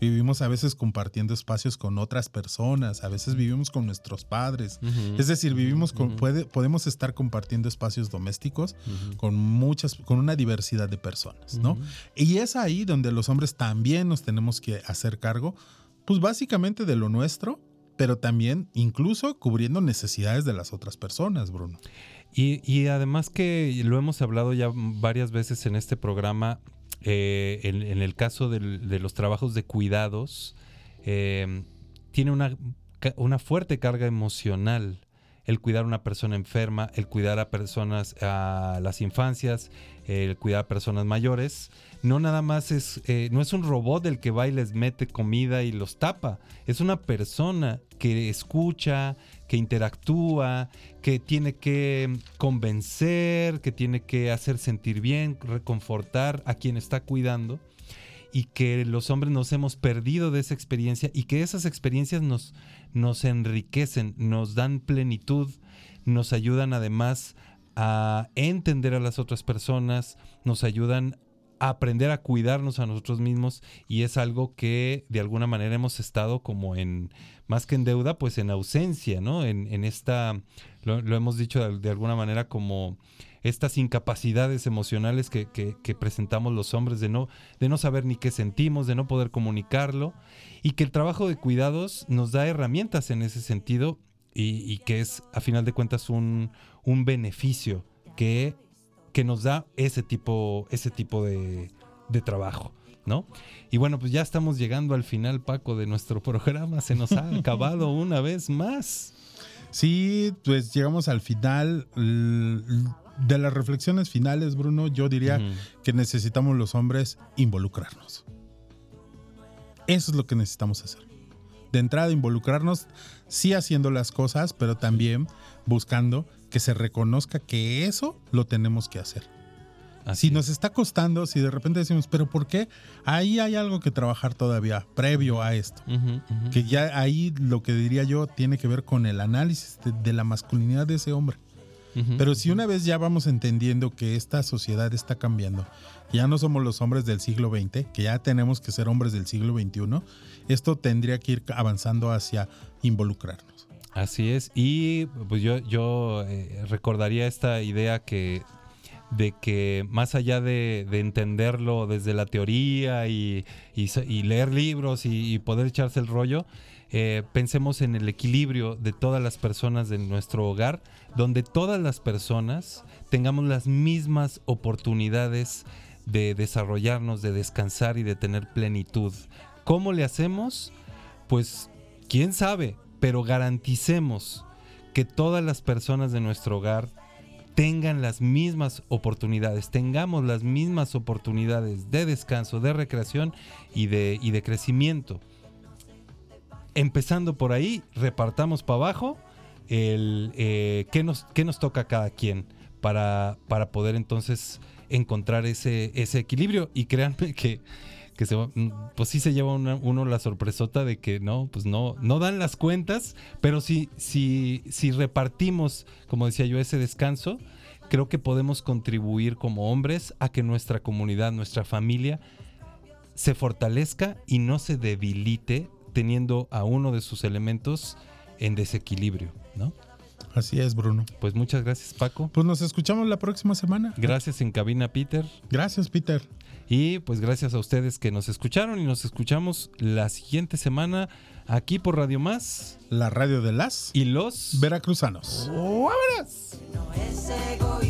Vivimos a veces compartiendo espacios con otras personas, a veces vivimos con nuestros padres. Es decir, vivimos con, puede- podemos estar compartiendo espacios domésticos con muchas, con una diversidad de personas, ¿no? Y es ahí donde los hombres también nos tenemos que hacer cargo, pues básicamente de lo nuestro, pero también incluso cubriendo necesidades de las otras personas, Bruno. Y, y además que lo hemos hablado ya varias veces en este programa, eh, en, el caso de los trabajos de cuidados, eh, tiene una, una fuerte carga emocional el cuidar a una persona enferma, el cuidar a personas, a las infancias, el cuidar a personas mayores. No nada más es, eh, no es un robot el que va y les mete comida y los tapa. Es una persona que escucha, que interactúa, que tiene que convencer, que tiene que hacer sentir bien, reconfortar a quien está cuidando y que los hombres nos hemos perdido de esa experiencia y que esas experiencias nos, nos enriquecen, nos dan plenitud, nos ayudan además a entender a las otras personas, nos ayudan aprender a cuidarnos a nosotros mismos y es algo que de alguna manera hemos estado como en, más que en deuda, pues en ausencia, ¿no? En, en esta, lo, hemos dicho de, alguna manera como estas incapacidades emocionales que presentamos los hombres de no, de no saber ni qué sentimos, de no poder comunicarlo, y que el trabajo de cuidados nos da herramientas en ese sentido y, y que es a final de cuentas un, un beneficio que, que nos da ese tipo, ese tipo de, de trabajo. ¿No? Y bueno, pues ya estamos llegando al final, Paco, de nuestro programa. Se nos ha acabado una vez más. Sí, pues llegamos al final de las reflexiones finales, Bruno. Yo diría que necesitamos los hombres involucrarnos. Eso es lo que necesitamos hacer. De entrada, involucrarnos, sí haciendo las cosas, pero también buscando que se reconozca que eso lo tenemos que hacer. si nos está costando, si de repente decimos, pero ¿por qué? Ahí hay algo que trabajar todavía, previo a esto. Que ya ahí lo que diría yo tiene que ver con el análisis de, de la masculinidad de ese hombre. Pero si una vez ya vamos entendiendo que esta sociedad está cambiando, ya no somos los hombres del siglo XX, que ya tenemos que ser hombres del siglo XXI, esto tendría que ir avanzando hacia involucrarnos. Así es. Y pues yo, yo eh, recordaría esta idea que de que más allá de, de entenderlo desde la teoría y, leer libros y, y poder echarse el rollo, eh, pensemos en el equilibrio de todas las personas de nuestro hogar, donde todas las personas tengamos las mismas oportunidades de desarrollarnos, de descansar y de tener plenitud. ¿Cómo le hacemos? Pues quién sabe, pero garanticemos que todas las personas de nuestro hogar tengan las mismas oportunidades, tengamos las mismas oportunidades de descanso, de recreación y de, y de crecimiento. Empezando por ahí, repartamos para abajo el eh, qué, nos, qué nos toca a cada quien para, para poder entonces encontrar ese, ese equilibrio. Y créanme que, que se mm, pues sí se lleva una- uno la sorpresota de que no, pues no, no dan las cuentas, pero si, si, si repartimos, como decía yo, ese descanso, creo que podemos contribuir como hombres a que nuestra comunidad, nuestra familia, se fortalezca y no se debilite teniendo a uno de sus elementos en desequilibrio, ¿no? Así es, Bruno. Pues muchas gracias, Paco. Pues nos escuchamos la próxima semana. Gracias en cabina, Peter. Gracias, Peter. Y pues gracias a ustedes que nos escucharon y nos escuchamos la siguiente semana aquí por Radio Más. La radio de las y los veracruzanos. ¡Vámonos! No es ego